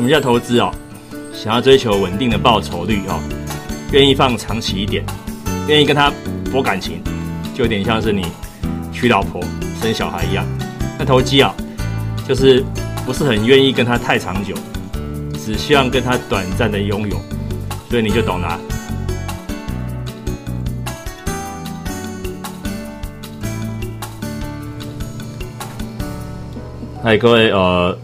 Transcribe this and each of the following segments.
什么叫投资哦？想要追求稳定的报酬率哦，愿意放长期一点，愿意跟他博感情，就有点像是你娶老婆生小孩一样。那投机啊，就是不是很愿意跟他太长久，只希望跟他短暂的拥有，所以你就懂了。嗨，各位呃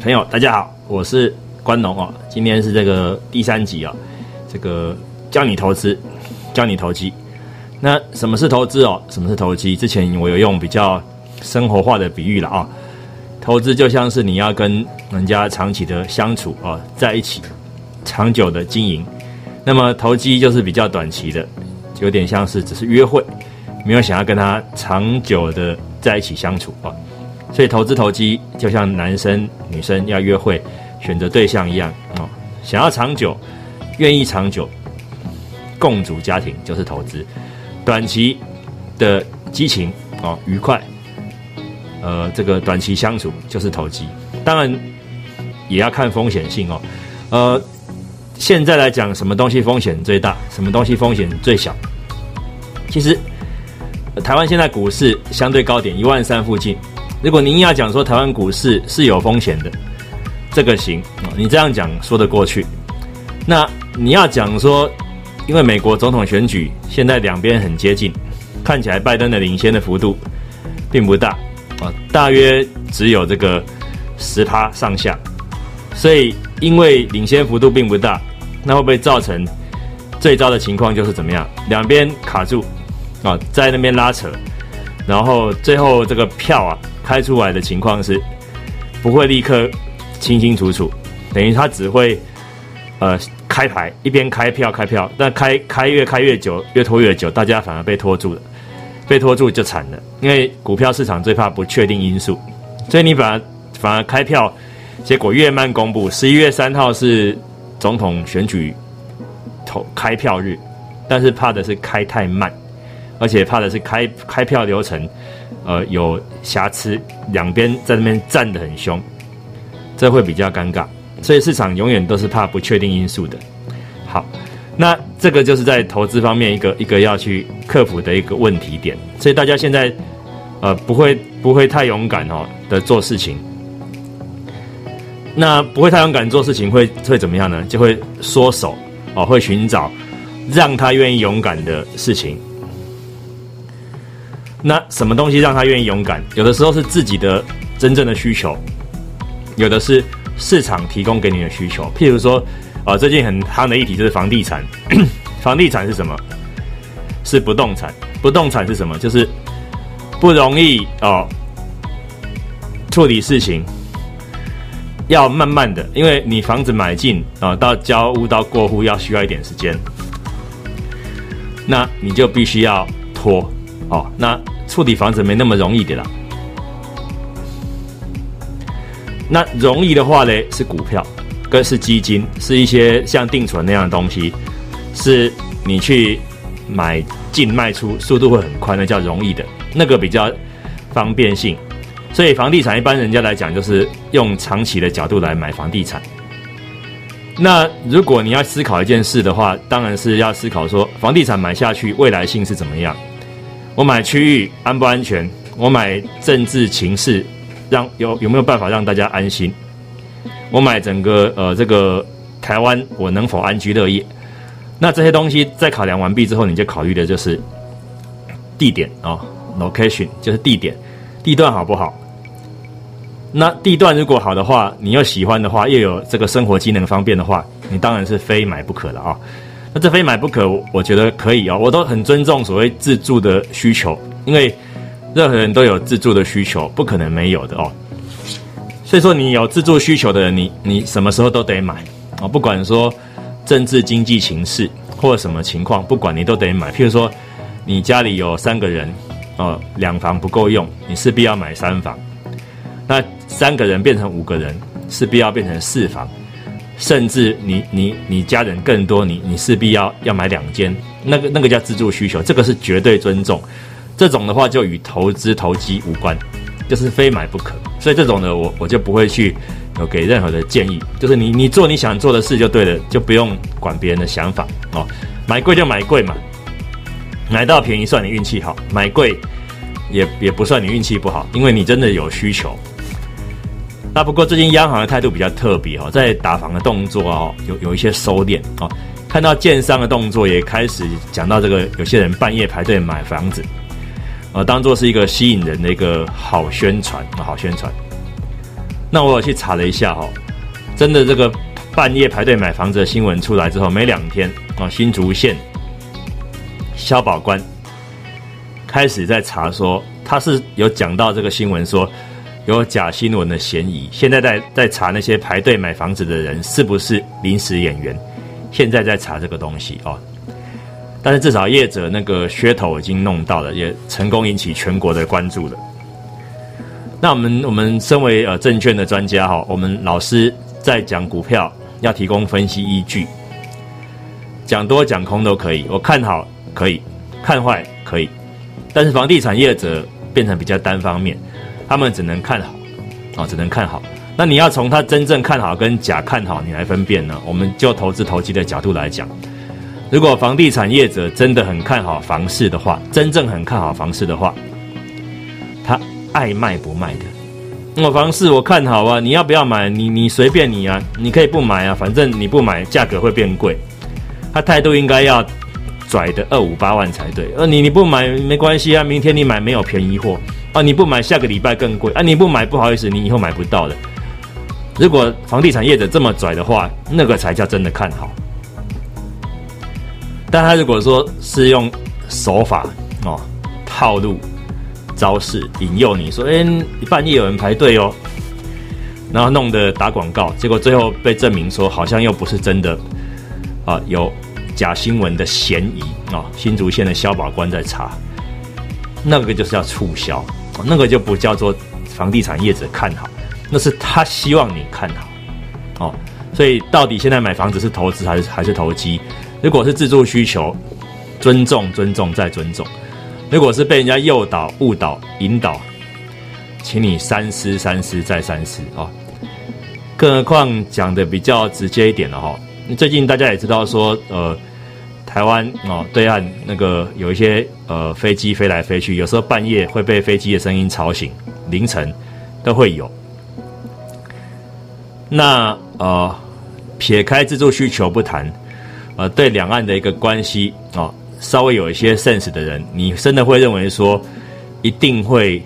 朋友，大家好，我是关农哦。今天是这个第三集啊，这个教你投资，教你投机。那什么是投资哦？什么是投机？之前我有用比较生活化的比喻了啊。投资就像是你要跟人家长期的相处啊，在一起长久的经营。那么投机就是比较短期的，有点像是只是约会，没有想要跟他长久的在一起相处啊。所以投资投机就像男生女生要约会选择对象一样哦，想要长久，愿意长久共组家庭就是投资，短期的激情哦愉快，呃这个短期相处就是投机，当然也要看风险性哦，呃现在来讲什么东西风险最大，什么东西风险最小？其实台湾现在股市相对高点一万三附近。如果您要讲说台湾股市是有风险的，这个行啊，你这样讲说得过去。那你要讲说，因为美国总统选举现在两边很接近，看起来拜登的领先的幅度并不大啊，大约只有这个十趴上下。所以因为领先幅度并不大，那会不会造成最糟的情况就是怎么样？两边卡住啊，在那边拉扯，然后最后这个票啊。开出来的情况是不会立刻清清楚楚，等于他只会呃开牌一边开票开票，但开开越开越久，越拖越久，大家反而被拖住了，被拖住就惨了，因为股票市场最怕不确定因素，所以你反而反而开票，结果越慢公布，十一月三号是总统选举投开票日，但是怕的是开太慢，而且怕的是开开票流程。呃，有瑕疵，两边在那边站得很凶，这会比较尴尬。所以市场永远都是怕不确定因素的。好，那这个就是在投资方面一个一个要去克服的一个问题点。所以大家现在呃不会不会太勇敢哦的做事情。那不会太勇敢做事情会会怎么样呢？就会缩手哦，会寻找让他愿意勇敢的事情。那什么东西让他愿意勇敢？有的时候是自己的真正的需求，有的是市场提供给你的需求。譬如说，啊，最近很夯的议题就是房地产。房地产是什么？是不动产。不动产是什么？就是不容易哦处理事情，要慢慢的，因为你房子买进啊，到交屋到过户要需要一点时间，那你就必须要拖哦。那处理房子没那么容易的啦。那容易的话呢，是股票，跟是基金，是一些像定存那样的东西，是你去买进卖出速度会很快，那叫容易的，那个比较方便性。所以房地产一般人家来讲，就是用长期的角度来买房地产。那如果你要思考一件事的话，当然是要思考说，房地产买下去未来性是怎么样。我买区域安不安全？我买政治情势，让有有没有办法让大家安心？我买整个呃这个台湾，我能否安居乐业？那这些东西在考量完毕之后，你就考虑的就是地点啊，location 就是地点，地段好不好？那地段如果好的话，你又喜欢的话，又有这个生活机能方便的话，你当然是非买不可的啊。那这非买不可，我觉得可以哦，我都很尊重所谓自住的需求，因为任何人都有自住的需求，不可能没有的哦。所以说，你有自住需求的人，你你什么时候都得买啊，不管说政治经济情势或者什么情况，不管你都得买。譬如说，你家里有三个人，哦，两房不够用，你势必要买三房。那三个人变成五个人，势必要变成四房。甚至你你你家人更多，你你势必要要买两间，那个那个叫自住需求，这个是绝对尊重。这种的话就与投资投机无关，就是非买不可。所以这种的我我就不会去有给任何的建议，就是你你做你想做的事就对了，就不用管别人的想法哦。买贵就买贵嘛，买到便宜算你运气好，买贵也也不算你运气不好，因为你真的有需求。那不过最近央行的态度比较特别哦，在打房的动作哦有有一些收敛哦，看到建商的动作也开始讲到这个，有些人半夜排队买房子。呃，当做是一个吸引人的一个好宣传，好宣传。那我有去查了一下哈，真的这个半夜排队买房子的新闻出来之后，没两天啊，新竹县消保官开始在查，说他是有讲到这个新闻说有假新闻的嫌疑，现在在在查那些排队买房子的人是不是临时演员，现在在查这个东西哦。但是至少业者那个噱头已经弄到了，也成功引起全国的关注了。那我们我们身为呃证券的专家哈，我们老师在讲股票要提供分析依据，讲多讲空都可以，我看好可以，看坏可以。但是房地产业者变成比较单方面，他们只能看好，啊，只能看好。那你要从他真正看好跟假看好你来分辨呢？我们就投资投机的角度来讲。如果房地产业者真的很看好房市的话，真正很看好房市的话，他爱卖不卖的。我房市我看好啊，你要不要买？你你随便你啊，你可以不买啊，反正你不买价格会变贵。他态度应该要拽的二五八万才对。呃，你你不买没关系啊，明天你买没有便宜货啊，你不买下个礼拜更贵啊，你不买不好意思，你以后买不到的。如果房地产业者这么拽的话，那个才叫真的看好。但他如果说是用手法哦套路招式引诱你说，哎，半夜有人排队哦，然后弄得打广告，结果最后被证明说好像又不是真的啊，有假新闻的嫌疑啊，新竹县的消保官在查，那个就是要促销，那个就不叫做房地产业者看好，那是他希望你看好哦，所以到底现在买房子是投资还是还是投机？如果是自助需求，尊重、尊重再尊重；如果是被人家诱导、误导、引导，请你三思、三思再三思啊！更何况讲的比较直接一点了哈。最近大家也知道说，呃，台湾哦对岸那个有一些呃飞机飞来飞去，有时候半夜会被飞机的声音吵醒，凌晨都会有。那呃，撇开自助需求不谈。呃，对两岸的一个关系啊，稍微有一些 sense 的人，你真的会认为说，一定会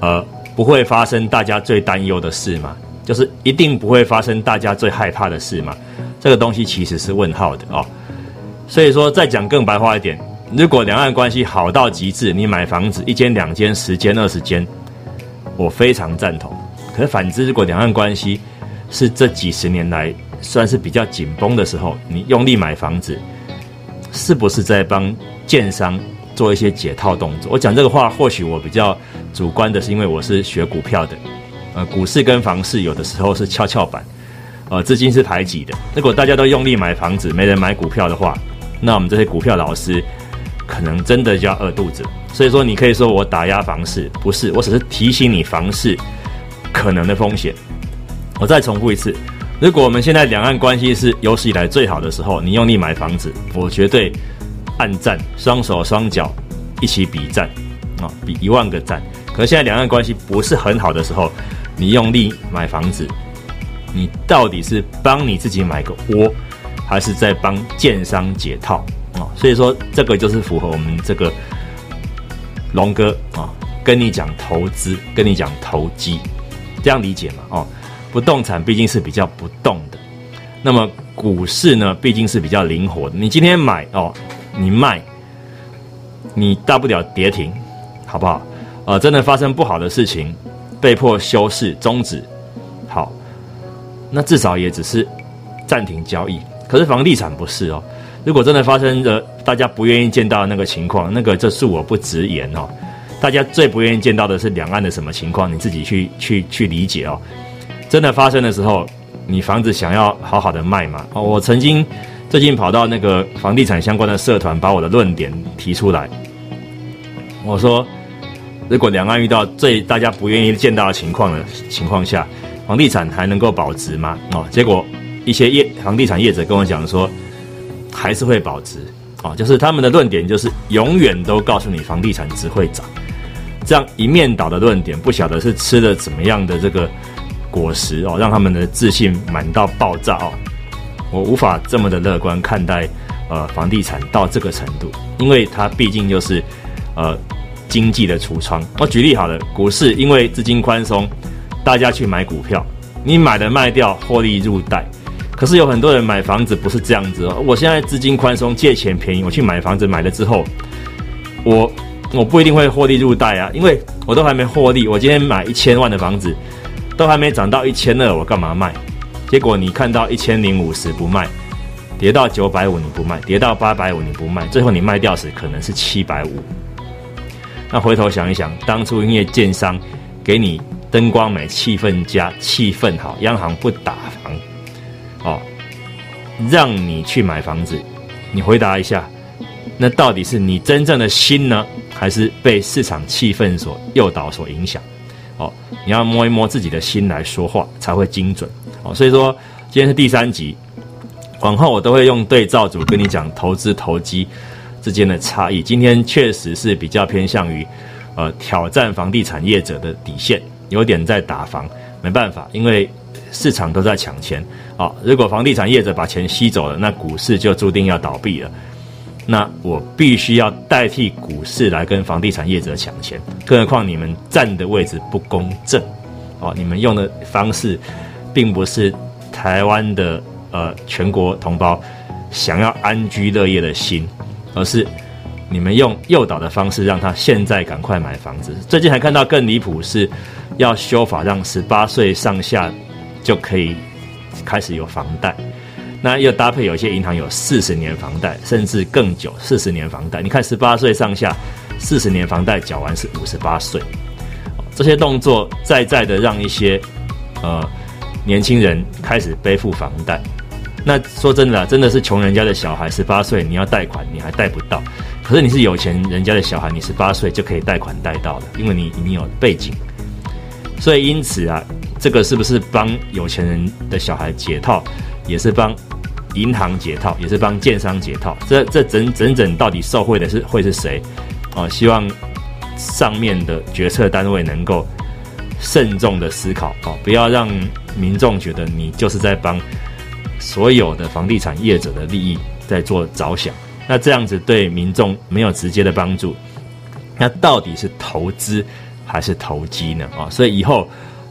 呃不会发生大家最担忧的事吗？就是一定不会发生大家最害怕的事吗？这个东西其实是问号的哦。所以说，再讲更白话一点，如果两岸关系好到极致，你买房子一间、两间、十间、二十间，我非常赞同。可是反之，如果两岸关系是这几十年来，算是比较紧绷的时候，你用力买房子，是不是在帮建商做一些解套动作？我讲这个话，或许我比较主观的是，因为我是学股票的，呃，股市跟房市有的时候是跷跷板，呃，资金是排挤的。如果大家都用力买房子，没人买股票的话，那我们这些股票老师可能真的就要饿肚子。所以说，你可以说我打压房市，不是，我只是提醒你房市可能的风险。我再重复一次。如果我们现在两岸关系是有史以来最好的时候，你用力买房子，我绝对暗赞，双手双脚一起比赞啊，比一万个赞。可是现在两岸关系不是很好的时候，你用力买房子，你到底是帮你自己买个窝，还是在帮建商解套啊？所以说，这个就是符合我们这个龙哥啊，跟你讲投资，跟你讲投机，这样理解嘛？哦。不动产毕竟是比较不动的，那么股市呢，毕竟是比较灵活的。你今天买哦，你卖，你大不了跌停，好不好？呃，真的发生不好的事情，被迫休市终止，好，那至少也只是暂停交易。可是房地产不是哦，如果真的发生了大家不愿意见到那个情况，那个这恕我不直言哦。大家最不愿意见到的是两岸的什么情况？你自己去去去理解哦。真的发生的时候，你房子想要好好的卖嘛？哦，我曾经最近跑到那个房地产相关的社团，把我的论点提出来。我说，如果两岸遇到最大家不愿意见到的情况的情况下，房地产还能够保值吗？哦，结果一些业房地产业者跟我讲说，还是会保值。哦，就是他们的论点就是永远都告诉你房地产只会涨，这样一面倒的论点，不晓得是吃了怎么样的这个果实哦，让他们的自信满到爆炸哦。我无法这么的乐观看待呃房地产到这个程度，因为它毕竟就是呃。经济的橱窗，我举例好了，股市因为资金宽松，大家去买股票，你买的卖掉，获利入袋。可是有很多人买房子不是这样子哦，我现在资金宽松，借钱便宜，我去买房子，买了之后，我我不一定会获利入袋啊，因为我都还没获利，我今天买一千万的房子，都还没涨到一千二，我干嘛卖？结果你看到一千零五十不卖，跌到九百五你不卖，跌到八百五你不卖，最后你卖掉时可能是七百五。那回头想一想，当初因为建商给你灯光美、气氛佳、气氛好，央行不打房，哦，让你去买房子，你回答一下，那到底是你真正的心呢，还是被市场气氛所诱导、所影响？哦，你要摸一摸自己的心来说话，才会精准。哦，所以说今天是第三集，往后我都会用对照组跟你讲投资投机。之间的差异，今天确实是比较偏向于，呃，挑战房地产业者的底线，有点在打房，没办法，因为市场都在抢钱啊。如果房地产业者把钱吸走了，那股市就注定要倒闭了。那我必须要代替股市来跟房地产业者抢钱，更何况你们站的位置不公正，哦，你们用的方式，并不是台湾的呃全国同胞想要安居乐业的心。而是你们用诱导的方式让他现在赶快买房子。最近还看到更离谱，是要修法让十八岁上下就可以开始有房贷。那又搭配有些银行有四十年房贷，甚至更久四十年房贷。你看十八岁上下四十年房贷缴完是五十八岁，这些动作在在的让一些呃年轻人开始背负房贷。那说真的，真的是穷人家的小孩，十八岁你要贷款，你还贷不到。可是你是有钱人家的小孩，你十八岁就可以贷款贷到了，因为你你有背景。所以因此啊，这个是不是帮有钱人的小孩解套，也是帮银行解套，也是帮建商解套？这这整整整到底受贿的是会是谁？哦，希望上面的决策单位能够慎重的思考哦，不要让民众觉得你就是在帮。所有的房地产业者的利益在做着想，那这样子对民众没有直接的帮助，那到底是投资还是投机呢？啊，所以以后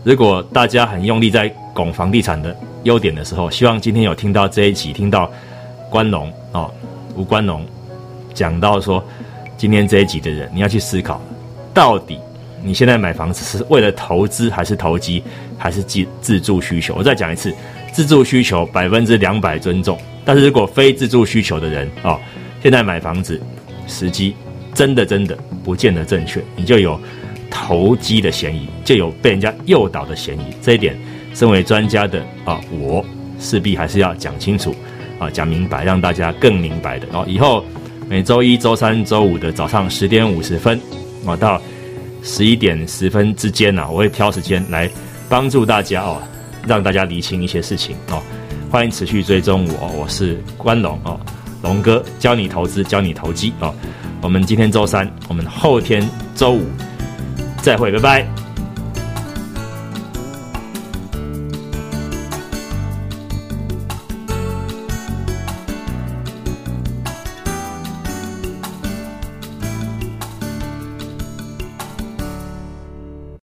如果大家很用力在拱房地产的优点的时候，希望今天有听到这一集，听到关龙啊吴关龙讲到说，今天这一集的人，你要去思考，到底你现在买房子是为了投资还是投机，还是自自住需求？我再讲一次。自住需求百分之两百尊重，但是如果非自住需求的人哦，现在买房子时机真的真的不见得正确，你就有投机的嫌疑，就有被人家诱导的嫌疑。这一点，身为专家的啊，我势必还是要讲清楚啊，讲明白，让大家更明白的哦。以后每周一周三周五的早上十点五十分啊到十一点十分之间呢，我会挑时间来帮助大家哦。让大家理清一些事情哦，欢迎持续追踪我，我是关龙哦，龙哥教你投资，教你投机哦。我们今天周三，我们后天周五再会，拜拜。